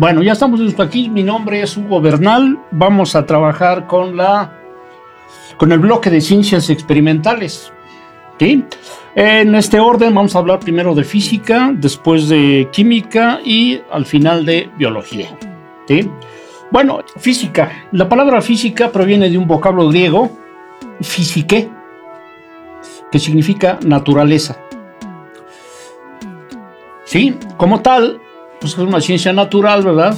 Bueno, ya estamos listos aquí. Mi nombre es Hugo Bernal. Vamos a trabajar con la con el bloque de ciencias experimentales. ¿sí? En este orden vamos a hablar primero de física, después de química y al final de biología. ¿sí? Bueno, física. La palabra física proviene de un vocablo griego, físique, que significa naturaleza. Sí, como tal, pues es una ciencia natural, ¿verdad?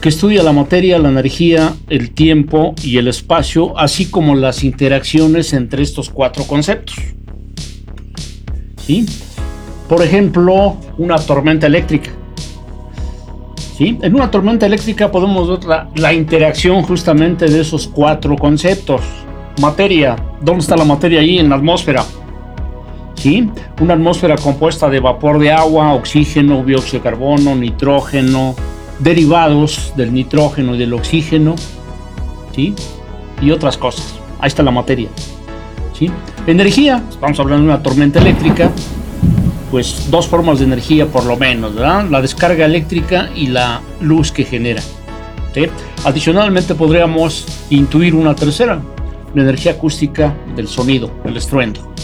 Que estudia la materia, la energía, el tiempo y el espacio, así como las interacciones entre estos cuatro conceptos. ¿Sí? Por ejemplo, una tormenta eléctrica. ¿Sí? En una tormenta eléctrica podemos ver la, la interacción justamente de esos cuatro conceptos. Materia, ¿dónde está la materia ahí? En la atmósfera. Una atmósfera compuesta de vapor de agua, oxígeno, dióxido de carbono, nitrógeno, derivados del nitrógeno y del oxígeno, ¿sí? Y otras cosas. Ahí está la materia, ¿sí? Energía, estamos hablando de una tormenta eléctrica, pues dos formas de energía por lo menos, ¿verdad? La descarga eléctrica y la luz que genera. Adicionalmente podríamos intuir una tercera, la energía acústica del sonido, el estruendo.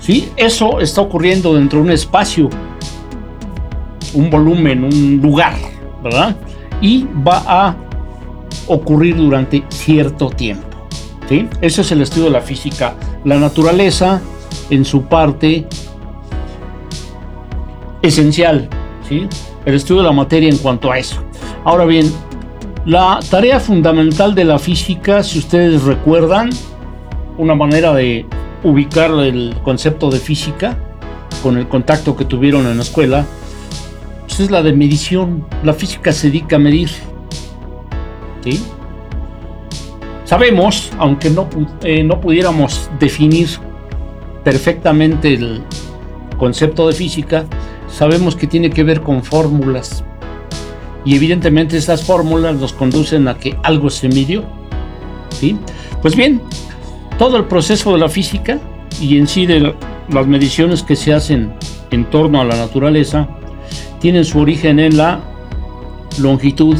¿Sí? Eso está ocurriendo dentro de un espacio, un volumen, un lugar, ¿verdad? Y va a ocurrir durante cierto tiempo. ¿sí? Ese es el estudio de la física. La naturaleza en su parte esencial, ¿sí? el estudio de la materia en cuanto a eso. Ahora bien, la tarea fundamental de la física, si ustedes recuerdan, una manera de ubicar el concepto de física con el contacto que tuvieron en la escuela, pues es la de medición. La física se dedica a medir. ¿sí? Sabemos, aunque no, eh, no pudiéramos definir perfectamente el concepto de física, sabemos que tiene que ver con fórmulas. Y evidentemente esas fórmulas nos conducen a que algo se midió. ¿sí? Pues bien, todo el proceso de la física y en sí de las mediciones que se hacen en torno a la naturaleza tienen su origen en la longitud,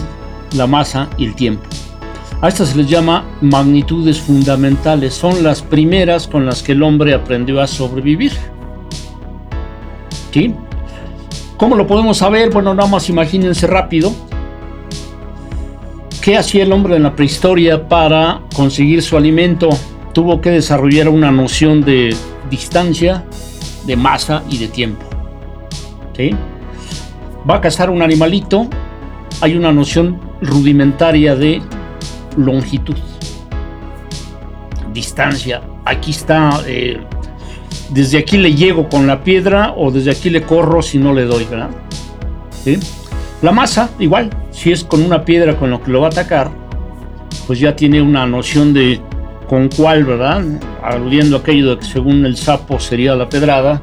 la masa y el tiempo. A estas se les llama magnitudes fundamentales, son las primeras con las que el hombre aprendió a sobrevivir. ¿Sí? ¿Cómo lo podemos saber? Bueno, nada más imagínense rápido. ¿Qué hacía el hombre en la prehistoria para conseguir su alimento? Tuvo que desarrollar una noción de distancia, de masa y de tiempo. ¿Sí? Va a cazar un animalito, hay una noción rudimentaria de longitud, distancia. Aquí está, eh, desde aquí le llego con la piedra o desde aquí le corro si no le doy, ¿verdad? ¿Sí? La masa, igual, si es con una piedra con lo que lo va a atacar, pues ya tiene una noción de con cuál, ¿verdad? Aludiendo aquello de que según el sapo sería la pedrada,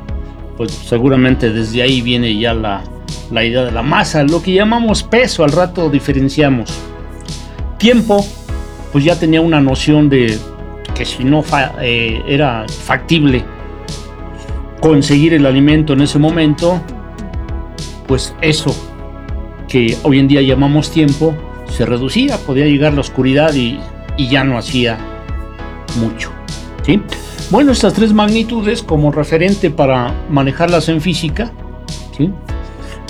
pues seguramente desde ahí viene ya la, la idea de la masa, lo que llamamos peso, al rato diferenciamos. Tiempo, pues ya tenía una noción de que si no eh, era factible conseguir el alimento en ese momento, pues eso que hoy en día llamamos tiempo se reducía, podía llegar la oscuridad y, y ya no hacía mucho. ¿sí? Bueno, estas tres magnitudes como referente para manejarlas en física, ¿sí?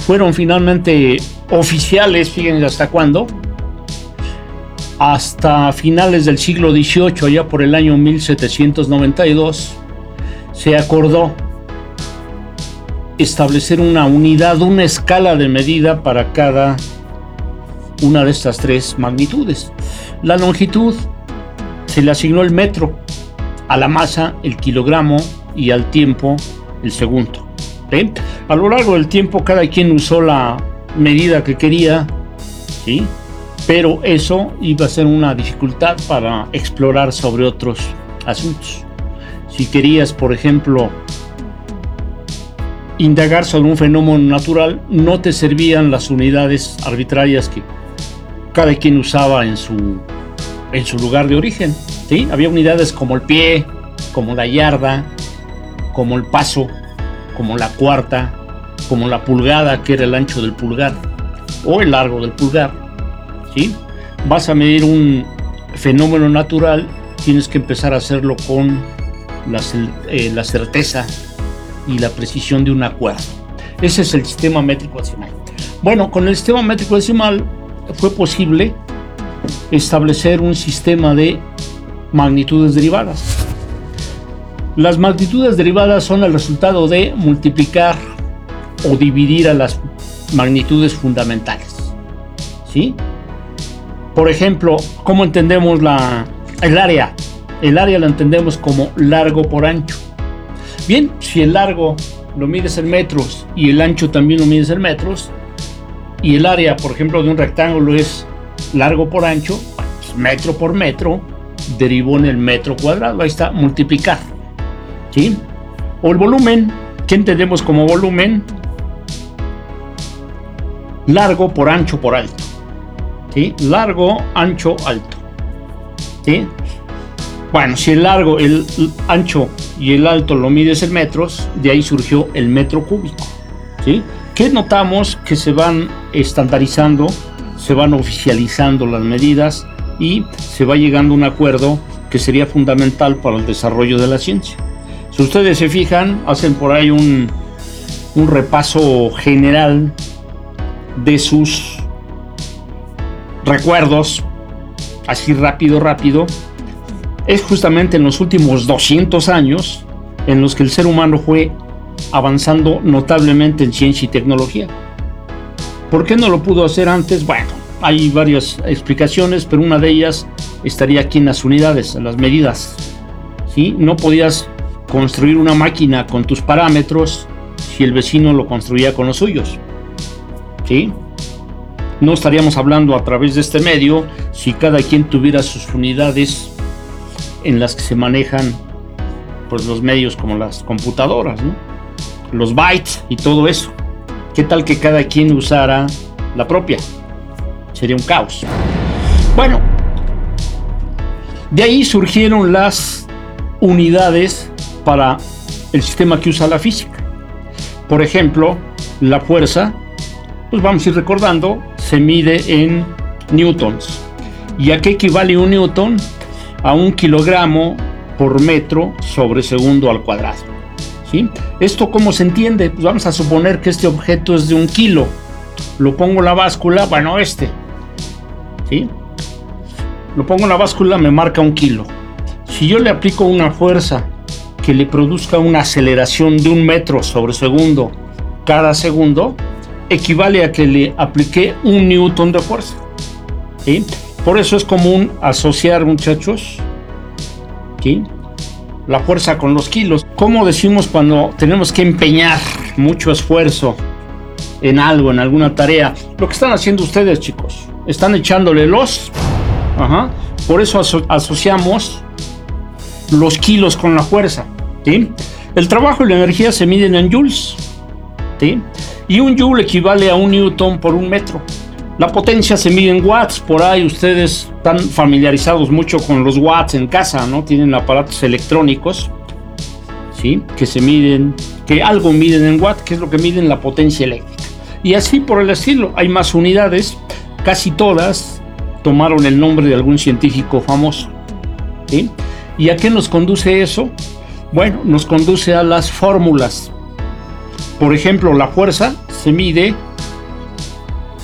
fueron finalmente oficiales, fíjense hasta cuándo, hasta finales del siglo XVIII, allá por el año 1792, se acordó establecer una unidad, una escala de medida para cada una de estas tres magnitudes. La longitud se le asignó el metro, a la masa el kilogramo y al tiempo el segundo. A lo largo del tiempo cada quien usó la medida que quería, ¿sí? pero eso iba a ser una dificultad para explorar sobre otros asuntos. Si querías, por ejemplo, indagar sobre un fenómeno natural, no te servían las unidades arbitrarias que cada quien usaba en su en su lugar de origen. ¿sí? Había unidades como el pie, como la yarda, como el paso, como la cuarta, como la pulgada, que era el ancho del pulgar. o el largo del pulgar. ¿sí? Vas a medir un fenómeno natural, tienes que empezar a hacerlo con la, eh, certeza y la precisión de un acuerdo. Ese es el sistema métrico decimal. Bueno, con el sistema métrico decimal fue posible establecer un sistema de magnitudes derivadas. Las magnitudes derivadas son el resultado de multiplicar o dividir a las magnitudes fundamentales. ¿Sí? Por ejemplo, ¿cómo entendemos la, el área? El área la entendemos como largo por ancho. Bien, si el largo lo mides en metros y el ancho también lo mides en metros, y el área, por ejemplo, de un rectángulo es largo por ancho, metro por metro, derivó en el metro cuadrado. Ahí está, multiplicar. ¿Sí? O el volumen, ¿qué entendemos como volumen? Largo por ancho por alto. ¿Sí? Largo, ancho, alto. ¿Sí? Bueno, si el largo, el ancho y el alto lo mides en metros, de ahí surgió el metro cúbico. ¿Sí? ¿Qué notamos? Que se van estandarizando, se van oficializando las medidas y se va llegando a un acuerdo que sería fundamental para el desarrollo de la ciencia. Si ustedes se fijan, hacen por ahí un, repaso general de sus recuerdos, así rápido, rápido, es justamente en los últimos 200 años en los que el ser humano fue avanzando notablemente en ciencia y tecnología. ¿Por qué no lo pudo hacer antes? Bueno, hay varias explicaciones, pero una de ellas estaría aquí en las unidades, en las medidas. ¿sí? No podías construir una máquina con tus parámetros si el vecino lo construía con los suyos. ¿sí? No estaríamos hablando a través de este medio si cada quien tuviera sus unidades en las que se manejan pues, los medios como las computadoras. los bytes y todo eso. ¿Qué tal que cada quien usara la propia? Sería un caos. Bueno, de ahí surgieron las unidades para el sistema que usa la física. Por ejemplo, la fuerza, pues vamos a ir recordando, se mide en newtons. ¿Y a qué equivale un newton? A un kilogramo por metro sobre segundo al cuadrado. ¿Esto cómo se entiende? Pues vamos a suponer que este objeto es de un kilo. Lo pongo en la báscula, bueno, este. ¿Sí? Lo pongo en la báscula, me marca un kilo. Si yo le aplico una fuerza que le produzca una aceleración de un metro sobre segundo cada segundo, equivale a que le apliqué un newton de fuerza. ¿Sí? Por eso es común asociar, muchachos, ¿sí? La fuerza con los kilos. ¿Cómo decimos cuando tenemos que empeñar mucho esfuerzo en algo, en alguna tarea? Lo que están haciendo ustedes, chicos. Están echándole los. Ajá. Por eso asociamos los kilos con la fuerza. ¿sí? El trabajo y la energía se miden en joules. ¿sí? Y un joule equivale a un newton por un metro. La potencia se mide en watts, por ahí ustedes están familiarizados mucho con los watts en casa, ¿no? Tienen aparatos electrónicos, ¿sí? Que se miden, que algo miden en watts, que es lo que miden la potencia eléctrica. Y así por el estilo, hay más unidades, casi todas tomaron el nombre de algún científico famoso. ¿Y a qué nos conduce eso? Bueno, nos conduce a las fórmulas. Por ejemplo, la fuerza se mide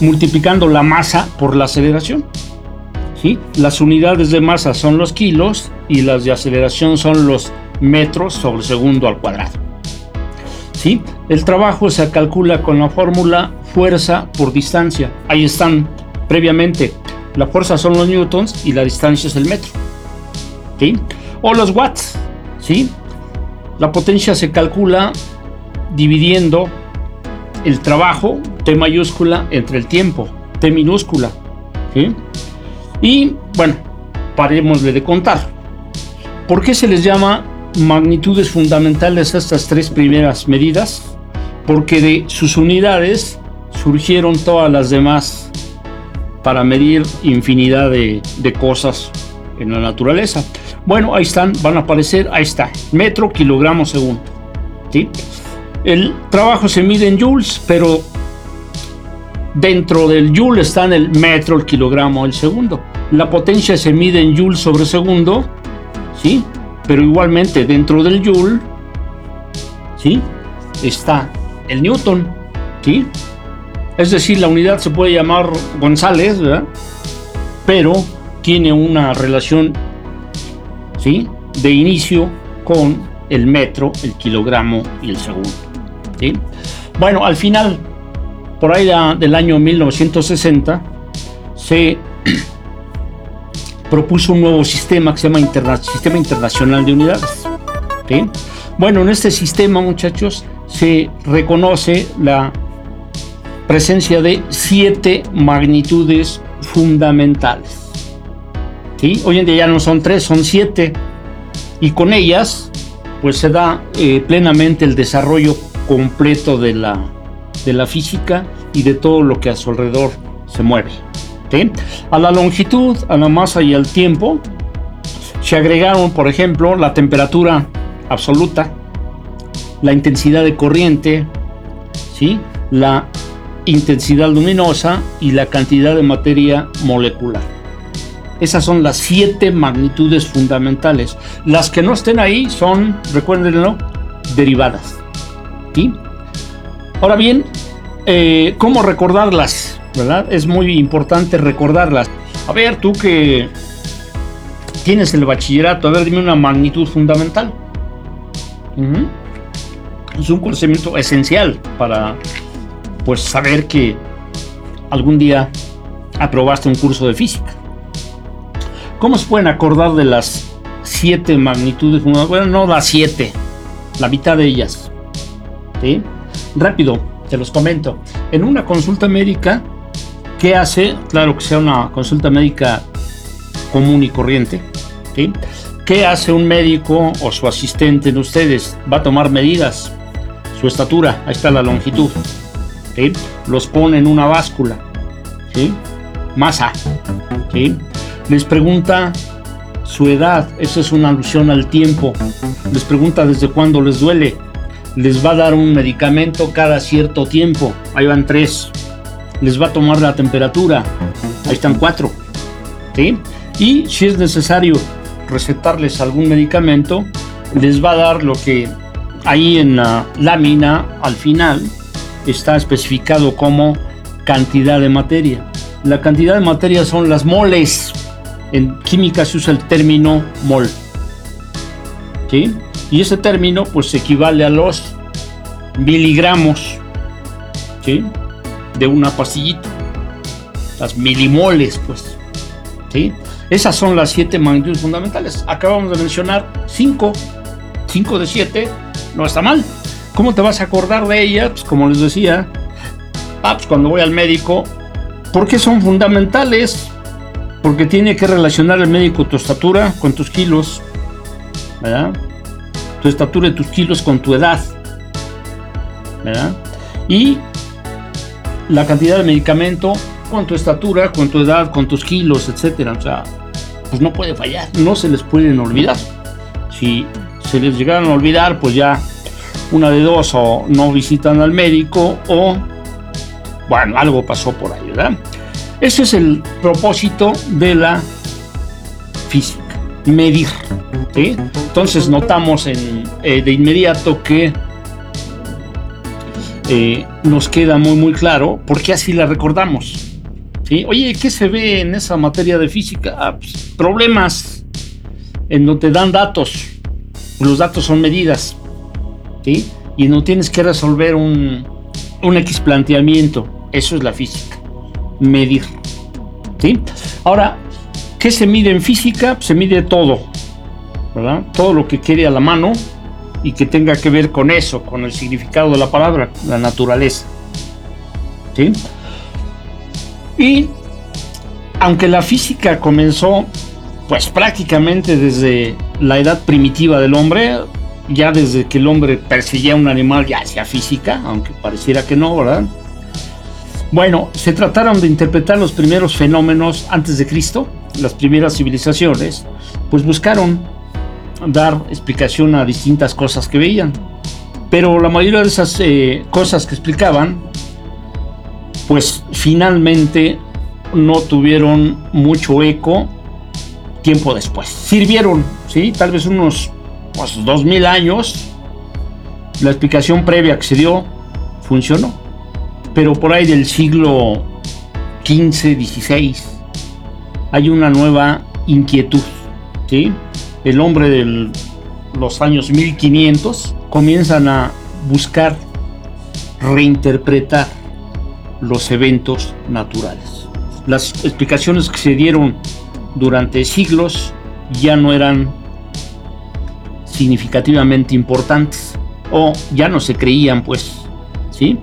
multiplicando la masa por la aceleración. ¿sí? Las unidades de masa son los kilos y las de aceleración son los metros sobre segundo al cuadrado. ¿sí? El trabajo se calcula con la fórmula fuerza por distancia. Ahí están previamente. La fuerza son los newtons y la distancia es el metro. ¿sí? O los watts. ¿sí? La potencia se calcula dividiendo el trabajo, T mayúscula, entre el tiempo, T minúscula. Y bueno, parémosle de contar. ¿Por qué se les llama magnitudes fundamentales a estas tres primeras medidas? Porque de sus unidades surgieron todas las demás para medir infinidad de, de cosas en la naturaleza. Bueno, ahí están, van a aparecer, ahí está, metro, kilogramo, segundo. ¿sí? El trabajo se mide en joules, pero Dentro del joule está en el metro, el kilogramo, el segundo. La potencia se mide en joule sobre segundo, ¿sí? Pero igualmente dentro del joule, ¿sí? Está el newton, ¿sí? Es decir, la unidad se puede llamar González, ¿verdad? Pero tiene una relación, ¿sí? De inicio con el metro, el kilogramo y el segundo, Bueno, al final por ahí del año 1960 se propuso un nuevo sistema que se llama Sistema Internacional de Unidades. Bueno, en este sistema, muchachos, se reconoce la presencia de siete magnitudes fundamentales. Hoy en día ya no son tres, son siete. Y con ellas, pues se da eh, plenamente el desarrollo completo de la de la física y de todo lo que a su alrededor se mueve. A la longitud, a la masa y al tiempo se agregaron, por ejemplo, la temperatura absoluta, la intensidad de corriente, ¿sí? la intensidad luminosa y la cantidad de materia molecular. Esas son las siete magnitudes fundamentales. Las que no estén ahí son, recuérdenlo, derivadas. Ahora bien, eh, ¿cómo recordarlas? ¿Verdad? Es muy importante recordarlas. A ver, tú que tienes el bachillerato, a ver, dime una magnitud fundamental. Es un conocimiento esencial para pues saber que algún día aprobaste un curso de física. ¿Cómo se pueden acordar de las siete magnitudes? Bueno, no las siete, la mitad de ellas. Rápido, te los comento. En una consulta médica, ¿qué hace? Claro que sea una consulta médica común y corriente. ¿Qué hace un médico o su asistente en ustedes? Va a tomar medidas, su estatura, ahí está la longitud. Los pone en una báscula. Masa. Les pregunta su edad, eso es una alusión al tiempo. Les pregunta desde cuándo les duele les va a dar un medicamento cada cierto tiempo. Ahí van tres. Les va a tomar la temperatura. Ahí están cuatro. ¿Sí? Y si es necesario recetarles algún medicamento, les va a dar lo que ahí en la lámina al final está especificado como cantidad de materia. La cantidad de materia son las moles. En química se usa el término mol. ¿Sí? Y ese término pues equivale a los miligramos ¿sí? de una pastillita. Las milimoles, pues. ¿sí? Esas son las siete magnitudes fundamentales. Acabamos de mencionar cinco. Cinco de siete no está mal. ¿Cómo te vas a acordar de ellas? Pues como les decía, ah, pues cuando voy al médico, ¿por qué son fundamentales? Porque tiene que relacionar el médico tu estatura con tus kilos, ¿verdad? Tu estatura y tus kilos con tu edad. ¿verdad? Y la cantidad de medicamento con tu estatura, con tu edad, con tus kilos, etcétera. O sea, pues no puede fallar, no se les pueden olvidar. Si se les llegaron a olvidar, pues ya una de dos o no visitan al médico o bueno, algo pasó por ahí, ¿verdad? Ese es el propósito de la física, medir. Entonces notamos eh, de inmediato que eh, nos queda muy muy claro porque así la recordamos. Oye, ¿qué se ve en esa materia de física? Ah, pues, problemas en donde dan datos. Los datos son medidas. Y no tienes que resolver un, un X planteamiento. Eso es la física. Medir. Ahora, ¿qué se mide en física? Se mide todo todo lo que quede a la mano y que tenga que ver con eso, con el significado de la palabra, la naturaleza. ¿Sí? Y aunque la física comenzó pues prácticamente desde la edad primitiva del hombre, ya desde que el hombre perseguía a un animal ya hacía física, aunque pareciera que no, ¿verdad? Bueno, se trataron de interpretar los primeros fenómenos antes de Cristo, las primeras civilizaciones, pues buscaron dar explicación a distintas cosas que veían. Pero la mayoría de esas eh, cosas que explicaban pues finalmente no tuvieron mucho eco tiempo después. Sirvieron, ¿sí? Tal vez unos pues, dos mil años. La explicación previa que se dio funcionó. Pero por ahí del siglo XV, XVI, hay una nueva inquietud, ¿sí? El hombre de los años 1500 comienzan a buscar reinterpretar los eventos naturales. Las explicaciones que se dieron durante siglos ya no eran significativamente importantes o ya no se creían pues, ¿sí?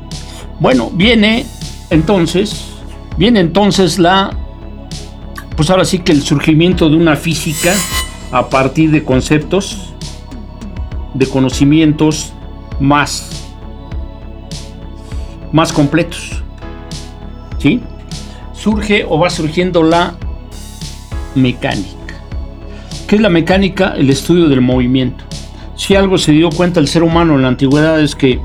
Bueno, viene entonces, viene entonces la, pues ahora sí que el surgimiento de una física a partir de conceptos, de conocimientos más, más completos, ¿sí? Surge o va surgiendo la mecánica. ¿Qué es la mecánica? El estudio del movimiento. Si algo se dio cuenta el ser humano en la antigüedad es que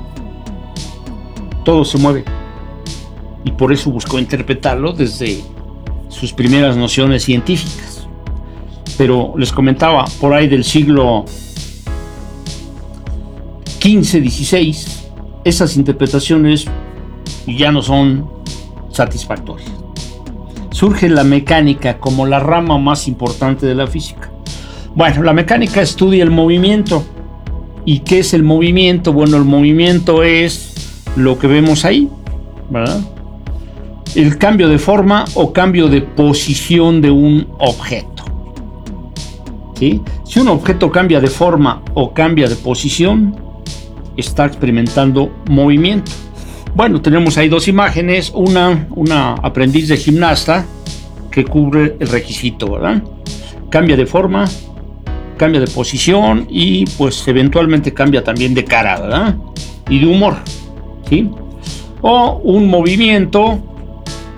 todo se mueve. Y por eso buscó interpretarlo desde sus primeras nociones científicas. Pero les comentaba, por ahí del siglo XV, XVI, esas interpretaciones ya no son satisfactorias surge la mecánica como la rama más importante de la física. Bueno, la mecánica estudia el movimiento. ¿Y qué es el movimiento? Bueno, el movimiento es lo que vemos ahí, ¿verdad? El cambio de forma o cambio de posición de un objeto. ¿Sí? Si un objeto cambia de forma o cambia de posición, está experimentando movimiento. Bueno, tenemos ahí dos imágenes, una, una aprendiz de gimnasta que cubre el requisito, ¿verdad? Cambia de forma, cambia de posición y pues eventualmente cambia también de cara, ¿verdad? Y de humor, ¿sí? O un movimiento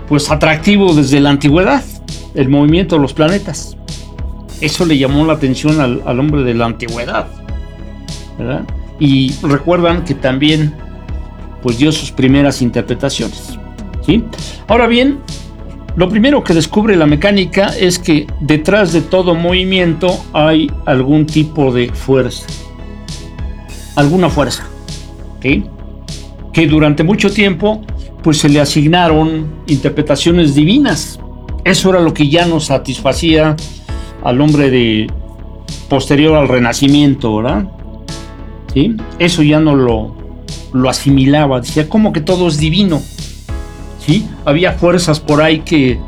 pues atractivo desde la antigüedad, el movimiento de los planetas. Eso le llamó la atención al, al hombre de la antigüedad, ¿verdad? Y recuerdan que también pues dio sus primeras interpretaciones. ¿sí? Ahora bien, lo primero que descubre la mecánica es que detrás de todo movimiento hay algún tipo de fuerza. Alguna fuerza. Que durante mucho tiempo pues se le asignaron interpretaciones divinas. Eso era lo que ya nos satisfacía al hombre de posterior al renacimiento, ¿verdad? ¿Sí? Eso ya no lo lo asimilaba, decía como que todo es divino. ¿Sí? Había fuerzas por ahí que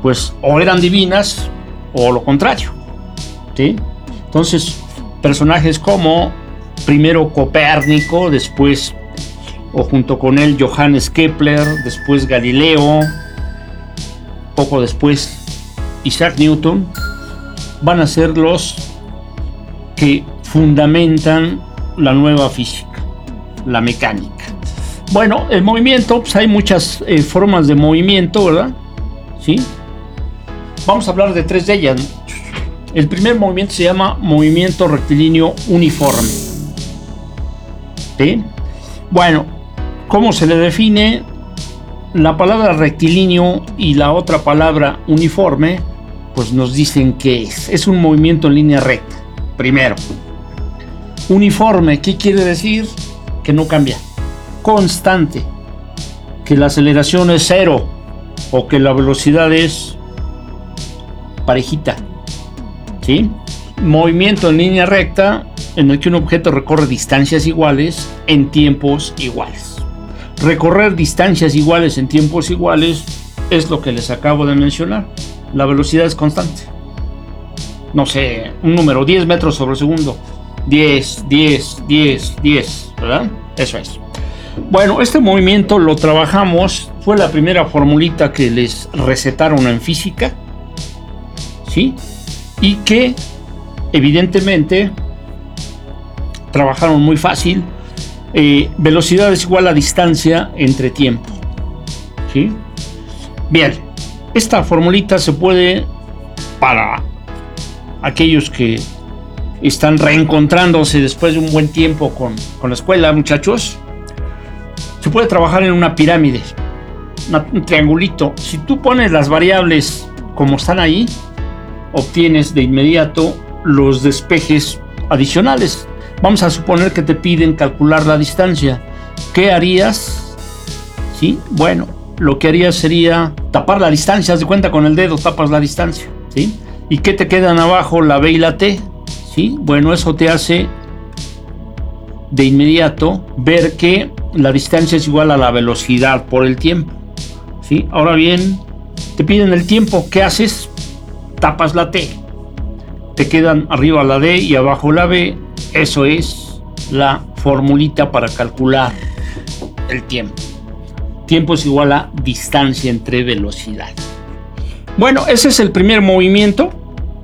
pues o eran divinas o lo contrario. ¿Sí? Entonces, personajes como primero Copérnico, después o junto con él Johannes Kepler, después Galileo, poco después Isaac Newton, van a ser los que fundamentan la nueva física la mecánica. Bueno, el movimiento, pues hay muchas eh, formas de movimiento, ¿verdad? ¿Sí? Vamos a hablar de tres de ellas. El primer movimiento se llama movimiento rectilíneo uniforme. Bueno, ¿cómo se le define? La palabra rectilíneo y la otra palabra uniforme, pues nos dicen que es. Es un movimiento en línea recta, primero. Uniforme, ¿qué quiere decir? que no cambia, constante, que la aceleración es cero o que la velocidad es parejita. ¿Sí? Movimiento en línea recta en el que un objeto recorre distancias iguales en tiempos iguales. Recorrer distancias iguales en tiempos iguales es lo que les acabo de mencionar. La velocidad es constante. No sé, un número, 10 metros sobre segundo. 10, 10, 10, 10, ¿verdad? Eso es. Bueno, este movimiento lo trabajamos, fue la primera formulita que les recetaron en física, ¿sí? Y que evidentemente trabajaron muy fácil. Velocidad es igual a distancia entre tiempo. Bien, esta formulita se puede para aquellos que están reencontrándose después de un buen tiempo con, la escuela, muchachos. Se puede trabajar en una pirámide. un triangulito. Si tú pones las variables como están ahí, obtienes de inmediato los despejes adicionales. Vamos a suponer que te piden calcular la distancia. ¿Qué harías? Sí, bueno, lo que harías sería tapar la distancia, haz de cuenta con el dedo tapas la distancia, ¿sí? ¿Y qué te quedan abajo? La B y la T, ¿sí? Bueno, eso te hace de inmediato ver que la distancia es igual a la velocidad por el tiempo, ¿sí? Ahora bien, te piden el tiempo, ¿qué haces? Tapas la T, te quedan arriba la D y abajo la B, eso es la formulita para calcular el tiempo. Tiempo es igual a distancia entre velocidad. Bueno, ese es el primer movimiento,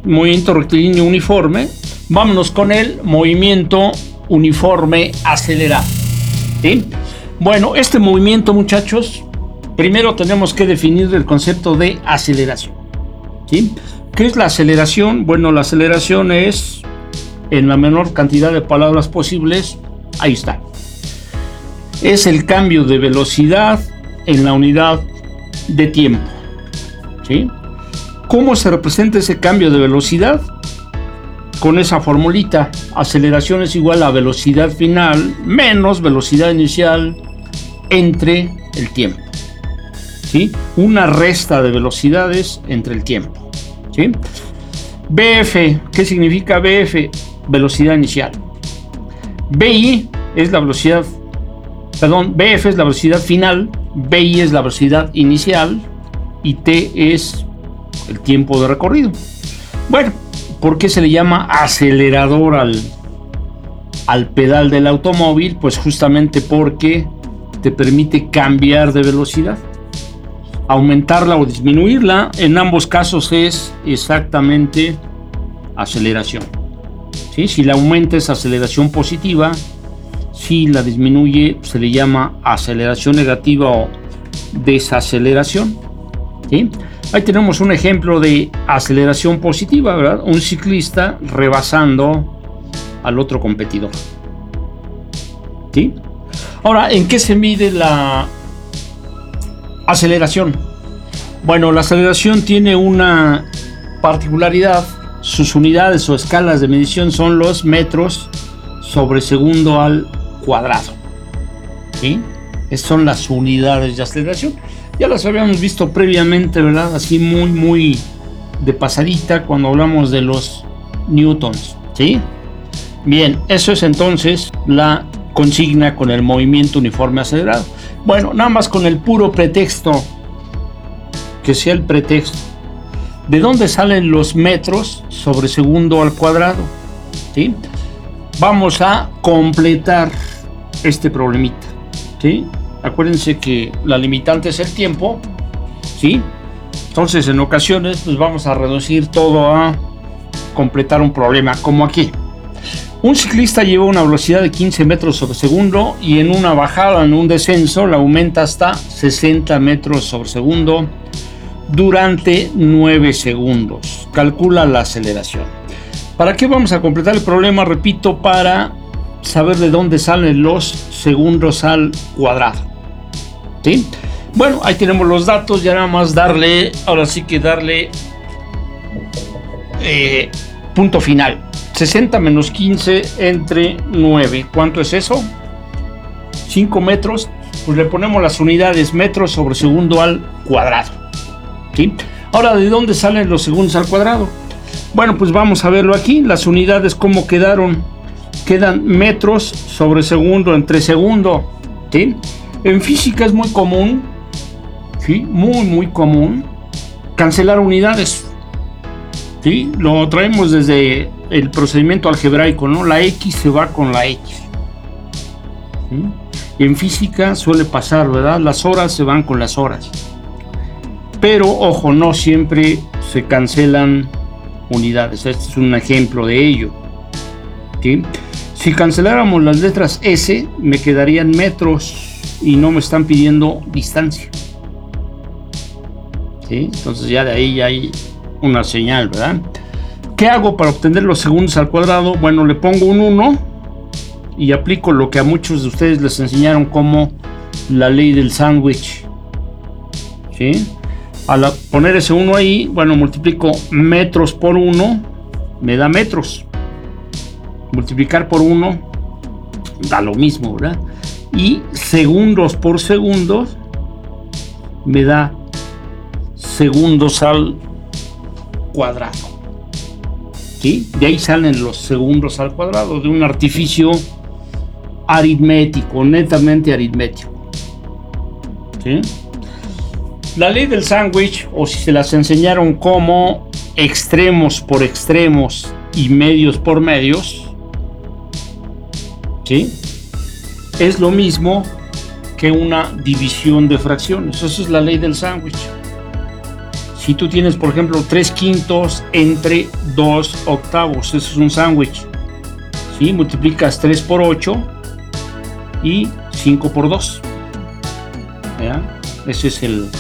movimiento rectilíneo uniforme. Vámonos con el movimiento uniforme acelerado. Bueno, este movimiento, muchachos, primero tenemos que definir el concepto de aceleración. ¿Qué es la aceleración? Bueno, la aceleración es, en la menor cantidad de palabras posibles, ahí está. Es el cambio de velocidad en la unidad de tiempo. ¿sí? ¿Cómo se representa ese cambio de velocidad? Con esa formulita, aceleración es igual a velocidad final menos velocidad inicial entre el tiempo. ¿sí? Una resta de velocidades entre el tiempo. BF, ¿qué significa BF? Velocidad inicial. BI es la velocidad, perdón, BF es la velocidad final BI es la velocidad inicial y T es el tiempo de recorrido. Bueno, ¿por qué se le llama acelerador al, al pedal del automóvil? Pues justamente porque te permite cambiar de velocidad. Aumentarla o disminuirla, en ambos casos es exactamente aceleración. ¿Sí? Si la aumenta es aceleración positiva, si la disminuye se le llama aceleración negativa o desaceleración. Ahí tenemos un ejemplo de aceleración positiva. Un ciclista rebasando al otro competidor. ¿Sí? Ahora, ¿en qué se mide la aceleración? Bueno, la aceleración tiene una particularidad. Sus unidades o escalas de medición son los metros sobre segundo al cuadrado. ¿sí? Estas son las unidades de aceleración. Ya las habíamos visto previamente, ¿verdad? Así muy, muy de pasadita cuando hablamos de los newtons. ¿sí? Bien, eso es entonces la consigna con el movimiento uniforme acelerado. Bueno, nada más con el puro pretexto, que sea el pretexto. ¿De dónde salen los metros sobre segundo al cuadrado? ¿Sí? Vamos a completar este problemita. ¿sí? Acuérdense que la limitante es el tiempo. ¿sí? Entonces, en ocasiones, pues vamos a reducir todo a completar un problema, como aquí. Un ciclista lleva una velocidad de 15 metros sobre segundo y en una bajada, en un descenso, la aumenta hasta 60 metros sobre segundo durante 9 segundos. Calcula la aceleración. ¿Para qué vamos a completar el problema? Repito, para saber de dónde salen los segundos al cuadrado. ¿Sí? Bueno, ahí tenemos los datos, ya nada más darle, ahora sí que darle eh, punto final. 60 menos 15 entre 9. ¿Cuánto es eso? 5 metros. Pues le ponemos las unidades metros sobre segundo al cuadrado. ¿Sí? Ahora, ¿de dónde salen los segundos al cuadrado? Bueno, pues vamos a verlo aquí. Las unidades, ¿cómo quedaron? quedan metros sobre segundo entre segundo. ¿sí? En física es muy común, ¿sí? muy, muy común, cancelar unidades. ¿Sí? Lo traemos desde el procedimiento algebraico, ¿no? La X se va con la X. en física suele pasar, ¿verdad? Las horas se van con las horas. Pero, ojo, no siempre se cancelan unidades. Este es un ejemplo de ello. ¿sí? Si canceláramos las letras S, me quedarían metros y no me están pidiendo distancia. ¿Sí? Entonces ya de ahí ya hay una señal, ¿verdad? ¿Qué hago para obtener los segundos al cuadrado? Bueno, le pongo un 1 y aplico lo que a muchos de ustedes les enseñaron como la ley del sándwich. ¿sí? Al poner ese 1 ahí, bueno, multiplico metros por 1, me da metros. Multiplicar por 1 da lo mismo, ¿verdad? Y segundos por segundos me da segundos al cuadrado. ¿Sí? De ahí salen los segundos al cuadrado, de un artificio aritmético, netamente aritmético. ¿Sí? La ley del sándwich, o si se las enseñaron como extremos por extremos y medios por medios, ¿sí? es lo mismo que una división de fracciones. Esa es la ley del sándwich. Si tú tienes, por ejemplo, 3 quintos entre 2 octavos, eso es un sándwich. ¿Sí? Multiplicas 3 por 8 y 5 por 2. Ese es el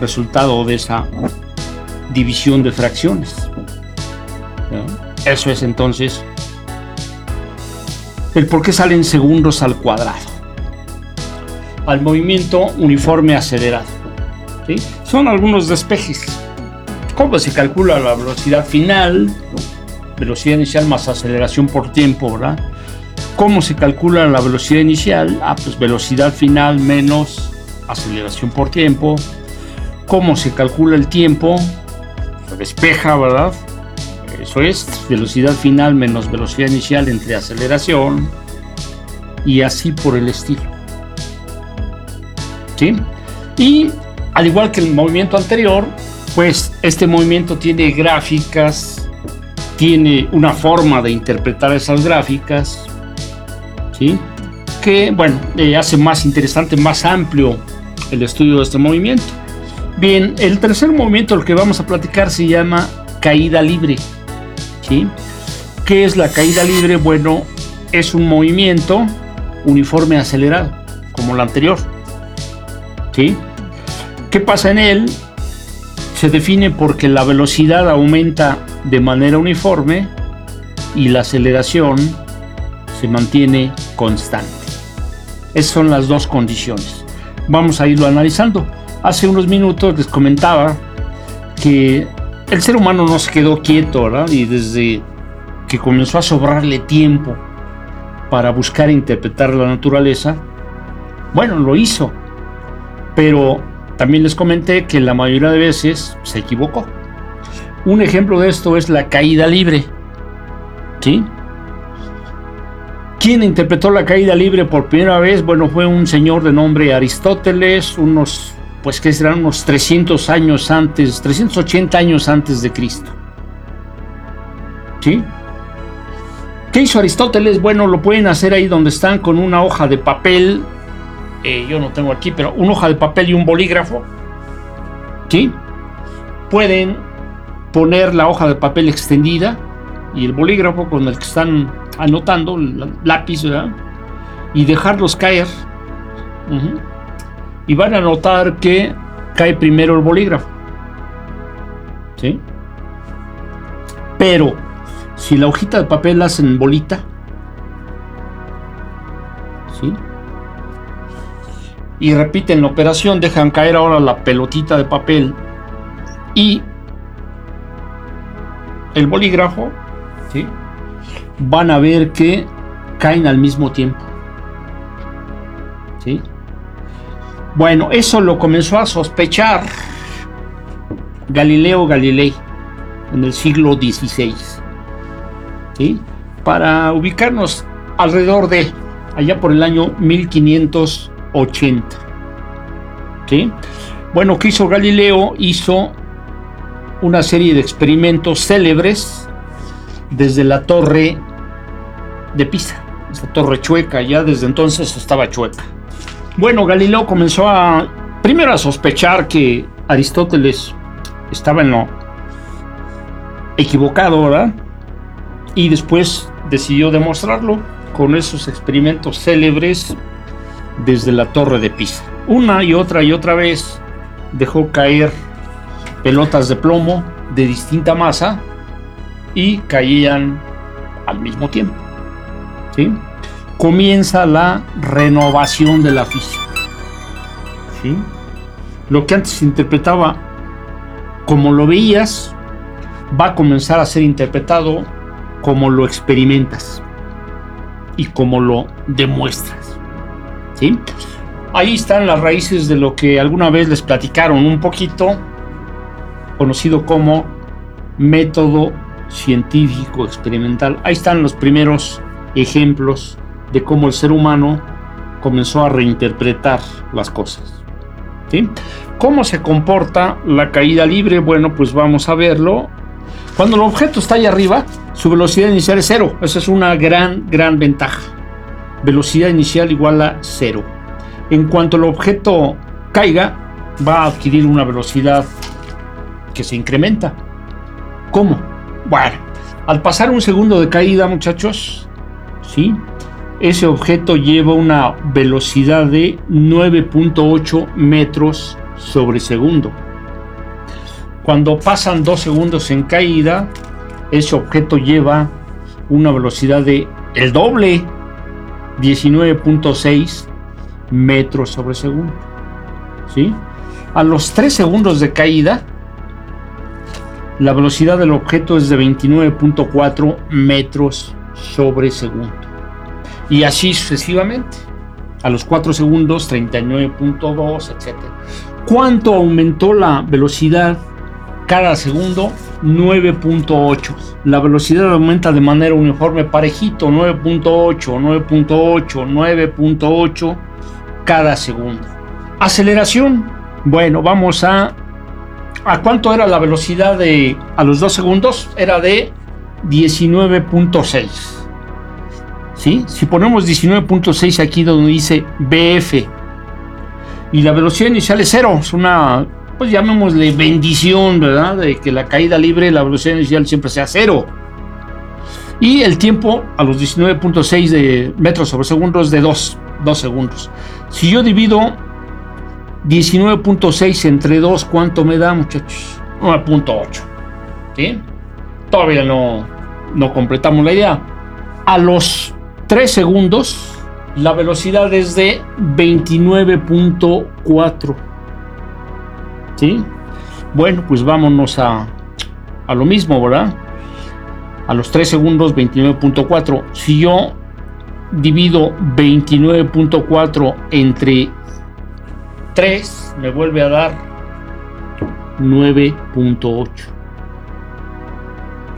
resultado de esa división de fracciones. Eso es entonces el por qué salen segundos al cuadrado. Al movimiento uniforme acelerado. Son algunos despejes. ¿Cómo se calcula la velocidad final? Velocidad inicial más aceleración por tiempo, ¿verdad? ¿Cómo se calcula la velocidad inicial? Ah, pues velocidad final menos aceleración por tiempo. ¿Cómo se calcula el tiempo? Se despeja, ¿verdad? Eso es velocidad final menos velocidad inicial entre aceleración y así por el estilo. ¿Sí? Y al igual que el movimiento anterior, pues este movimiento tiene gráficas, tiene una forma de interpretar esas gráficas, ¿sí? que bueno, eh, hace más interesante, más amplio el estudio de este movimiento. Bien, el tercer movimiento del que vamos a platicar se llama caída libre. ¿sí? ¿Qué es la caída libre? Bueno, es un movimiento uniforme acelerado, como el anterior. ¿sí? ¿Qué pasa en él? Se define porque la velocidad aumenta de manera uniforme y la aceleración se mantiene constante. Esas son las dos condiciones. Vamos a irlo analizando. Hace unos minutos les comentaba que el ser humano no se quedó quieto, ¿verdad? Y desde que comenzó a sobrarle tiempo para buscar e interpretar la naturaleza, bueno, lo hizo. Pero también les comenté que la mayoría de veces se equivocó. Un ejemplo de esto es la caída libre. ¿Sí? ¿Quién interpretó la caída libre por primera vez? Bueno, fue un señor de nombre Aristóteles, unos, pues que serán unos 300 años antes, 380 años antes de Cristo. ¿Sí? ¿Qué hizo Aristóteles? Bueno, lo pueden hacer ahí donde están con una hoja de papel eh, yo no tengo aquí, pero una hoja de papel y un bolígrafo, ¿sí? Pueden poner la hoja de papel extendida y el bolígrafo con el que están anotando, el lápiz. Y dejarlos caer. Y van a notar que cae primero el bolígrafo. ¿Sí? Pero si la hojita de papel la hacen bolita, y repiten la operación, dejan caer ahora la pelotita de papel y el bolígrafo, ¿sí? van a ver que caen al mismo tiempo. ¿sí? Bueno, eso lo comenzó a sospechar Galileo Galilei en el siglo XVI. ¿sí? Para ubicarnos alrededor de allá por el año 1500 80. ¿Sí? Bueno, ¿qué hizo Galileo? Hizo una serie de experimentos célebres desde la torre de Pisa, esta torre chueca, ya desde entonces estaba chueca. Bueno, Galileo comenzó a, primero a sospechar que Aristóteles estaba en lo equivocado, ¿verdad? Y después decidió demostrarlo con esos experimentos célebres desde la torre de Pisa. Una y otra y otra vez dejó caer pelotas de plomo de distinta masa y caían al mismo tiempo. ¿sí? Comienza la renovación de la física. ¿sí? lo que antes se interpretaba como lo veías, va a comenzar a ser interpretado como lo experimentas y como lo demuestras. ¿Sí? Ahí están las raíces de lo que alguna vez les platicaron un poquito, conocido como método científico experimental. Ahí están los primeros ejemplos de cómo el ser humano comenzó a reinterpretar las cosas. ¿Sí? ¿Cómo se comporta la caída libre? Bueno, pues vamos a verlo. Cuando el objeto está ahí arriba, su velocidad inicial es cero. Esa es una gran, gran ventaja. Velocidad inicial igual a cero. En cuanto el objeto caiga, va a adquirir una velocidad que se incrementa. ¿Cómo? Bueno, al pasar un segundo de caída, muchachos, ¿sí? Ese objeto lleva una velocidad de 9.8 metros sobre segundo. Cuando pasan dos segundos en caída, ese objeto lleva una velocidad de el doble, 19.6 metros sobre segundo. ¿Sí? A los 3 segundos de caída, la velocidad del objeto es de 29.4 metros sobre segundo. Y así sucesivamente. A los 4 segundos, 39.2, etc. ¿Cuánto aumentó la velocidad cada segundo? 9.8. La velocidad aumenta de manera uniforme parejito, 9.8, 9.8, 9.8 cada segundo. Aceleración. Bueno, vamos a ¿A cuánto era la velocidad de a los 2 segundos? Era de 19.6. ¿Sí? Si ponemos 19.6 aquí donde dice BF y la velocidad inicial es cero, es una, pues llamémosle bendición, ¿verdad? De que la caída libre, la velocidad inicial siempre sea cero. Y el tiempo a los 19.6 de metros sobre segundo es de 2, 2 segundos. Si yo divido 19.6 entre 2, ¿cuánto me da, muchachos? 9.8. ¿Sí? Todavía no, no completamos la idea. A los 3 segundos, la velocidad es de 29.4. ¿Sí? Bueno, pues vámonos a, a lo mismo, ¿verdad? A los 3 segundos, 29.4. Si yo divido 29.4 entre 3 me vuelve a dar 9.8.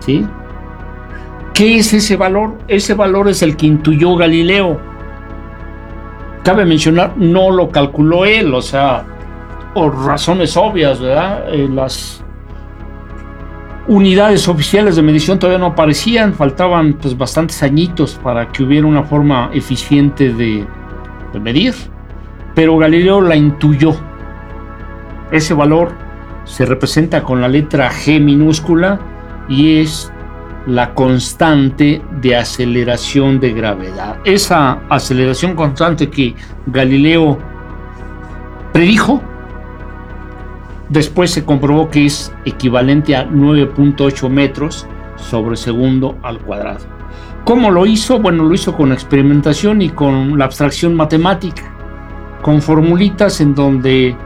¿Sí? ¿Qué es ese valor? Ese valor es el que intuyó Galileo. Cabe mencionar, no lo calculó él, o sea, por razones obvias, ¿verdad? Eh, las unidades oficiales de medición todavía no aparecían, faltaban pues bastantes añitos para que hubiera una forma eficiente de, de medir pero Galileo la intuyó. Ese valor se representa con la letra G minúscula y es la constante de aceleración de gravedad. Esa aceleración constante que Galileo predijo, después se comprobó que es equivalente a 9.8 metros sobre segundo al cuadrado. ¿Cómo lo hizo? Bueno, lo hizo con experimentación y con la abstracción matemática con formulitas en donde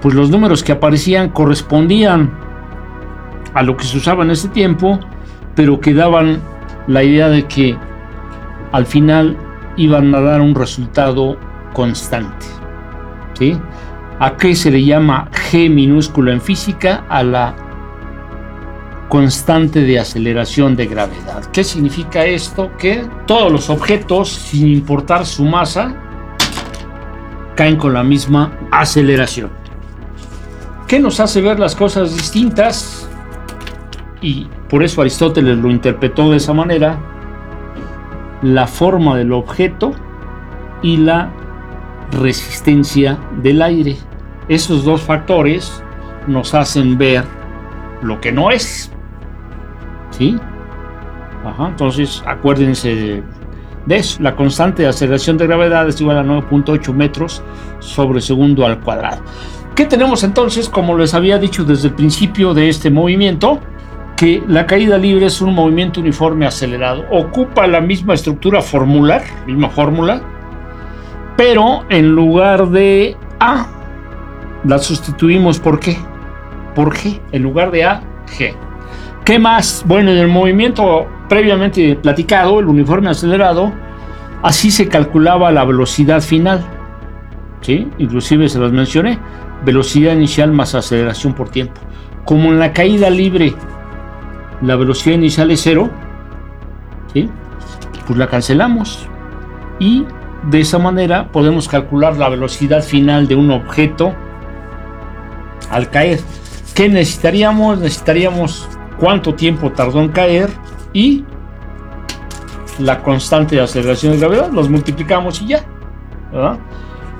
pues los números que aparecían correspondían a lo que se usaba en ese tiempo, pero que daban la idea de que al final iban a dar un resultado constante. ¿sí? ¿A qué se le llama G minúscula en física? A la constante de aceleración de gravedad. ¿Qué significa esto? Que todos los objetos, sin importar su masa, caen con la misma aceleración. ¿Qué nos hace ver las cosas distintas? Y por eso Aristóteles lo interpretó de esa manera. La forma del objeto y la resistencia del aire. Esos dos factores nos hacen ver lo que no es. ¿Sí? Ajá, entonces acuérdense de de eso, la constante de aceleración de gravedad es igual a 9.8 metros sobre segundo al cuadrado. ¿Qué tenemos entonces? Como les había dicho desde el principio de este movimiento, que la caída libre es un movimiento uniforme acelerado. Ocupa la misma estructura formular, misma fórmula, pero en lugar de A, la sustituimos por qué? Por G, en lugar de A, G. ¿Qué más? Bueno, en el movimiento previamente platicado, el uniforme acelerado, así se calculaba la velocidad final. ¿Sí? Inclusive se los mencioné, velocidad inicial más aceleración por tiempo. Como en la caída libre la velocidad inicial es cero, ¿sí? pues la cancelamos y de esa manera podemos calcular la velocidad final de un objeto al caer. ¿Qué necesitaríamos? Necesitaríamos cuánto tiempo tardó en caer y la constante de aceleración de gravedad. Los multiplicamos y ya.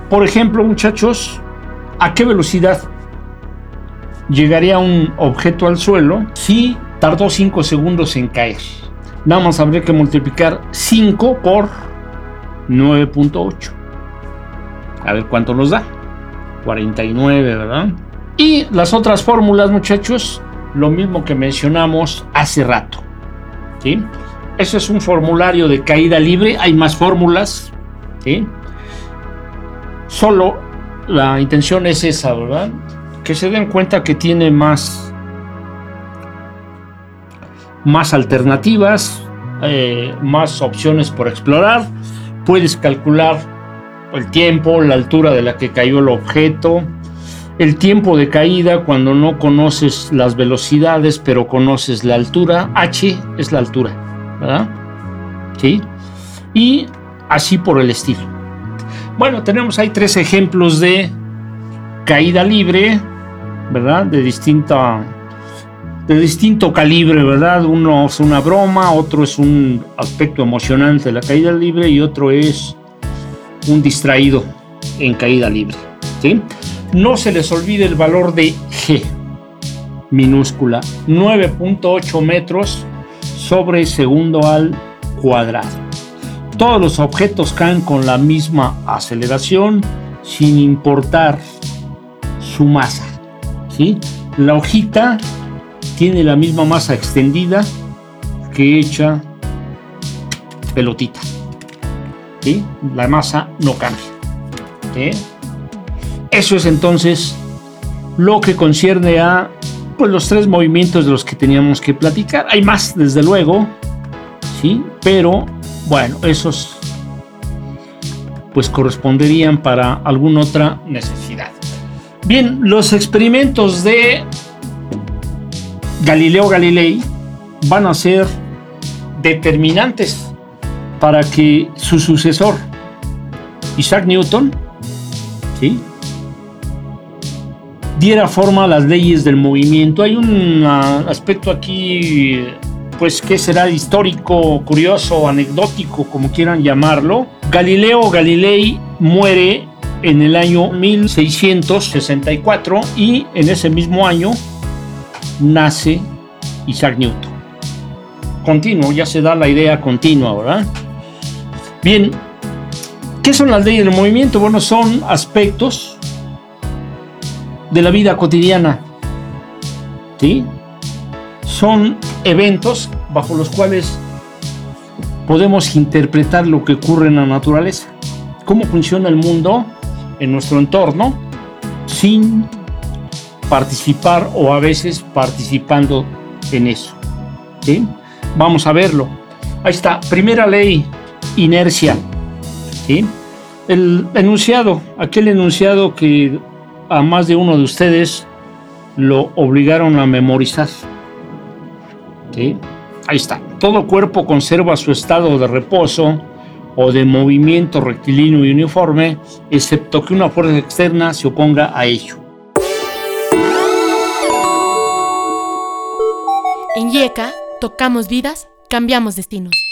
Por ejemplo, muchachos, ¿a qué velocidad llegaría un objeto al suelo si tardó 5 segundos en caer? Nada más habría que multiplicar 5 por 9.8. A ver cuánto nos da. 49, ¿verdad? Y las otras fórmulas, muchachos, lo mismo que mencionamos hace rato. ¿sí? Eso es un formulario de caída libre, hay más fórmulas. ¿sí? Solo la intención es esa, ¿verdad? Que se den cuenta que tiene más, más alternativas, eh, más opciones por explorar. Puedes calcular el tiempo, la altura de la que cayó el objeto, el tiempo de caída cuando no conoces las velocidades, pero conoces la altura. H es la altura, ¿verdad? ¿Sí? Y así por el estilo. Bueno, tenemos ahí tres ejemplos de caída libre, ¿verdad? De distinta de distinto calibre, ¿verdad? Uno es una broma, otro es un aspecto emocionante de la caída libre y otro es un distraído en caída libre, ¿sí? No se les olvide el valor de G minúscula, 9.8 metros sobre segundo al cuadrado. Todos los objetos caen con la misma aceleración sin importar su masa. ¿sí? La hojita tiene la misma masa extendida que hecha pelotita. ¿sí? La masa no cambia. ¿sí? Eso es entonces lo que concierne a pues, los tres movimientos de los que teníamos que platicar. Hay más, desde luego, ¿sí? Pero bueno, esos pues corresponderían para alguna otra necesidad. Bien, los experimentos de Galileo Galilei van a ser determinantes para que su sucesor, Isaac Newton, ¿sí? Diera forma a las leyes del movimiento. Hay un ah, aspecto aquí, pues, que será histórico, curioso, anecdótico, como quieran llamarlo. Galileo Galilei muere en el año 1664 y en ese mismo año nace Isaac Newton. Continuo, ya se da la idea continua, ¿verdad? Bien, ¿qué son las leyes del movimiento? Bueno, son aspectos de la vida cotidiana. ¿Sí? Son eventos bajo los cuales podemos interpretar lo que ocurre en la naturaleza, cómo funciona el mundo en nuestro entorno sin participar o a veces participando en eso. ¿Sí? Vamos a verlo. Ahí está, primera ley, inercia. ¿Sí? El enunciado, aquel enunciado que a más de uno de ustedes lo obligaron a memorizar. Ahí está. Todo cuerpo conserva su estado de reposo o de movimiento rectilíneo y uniforme, excepto que una fuerza externa se oponga a ello. En IECA, tocamos vidas, cambiamos destinos.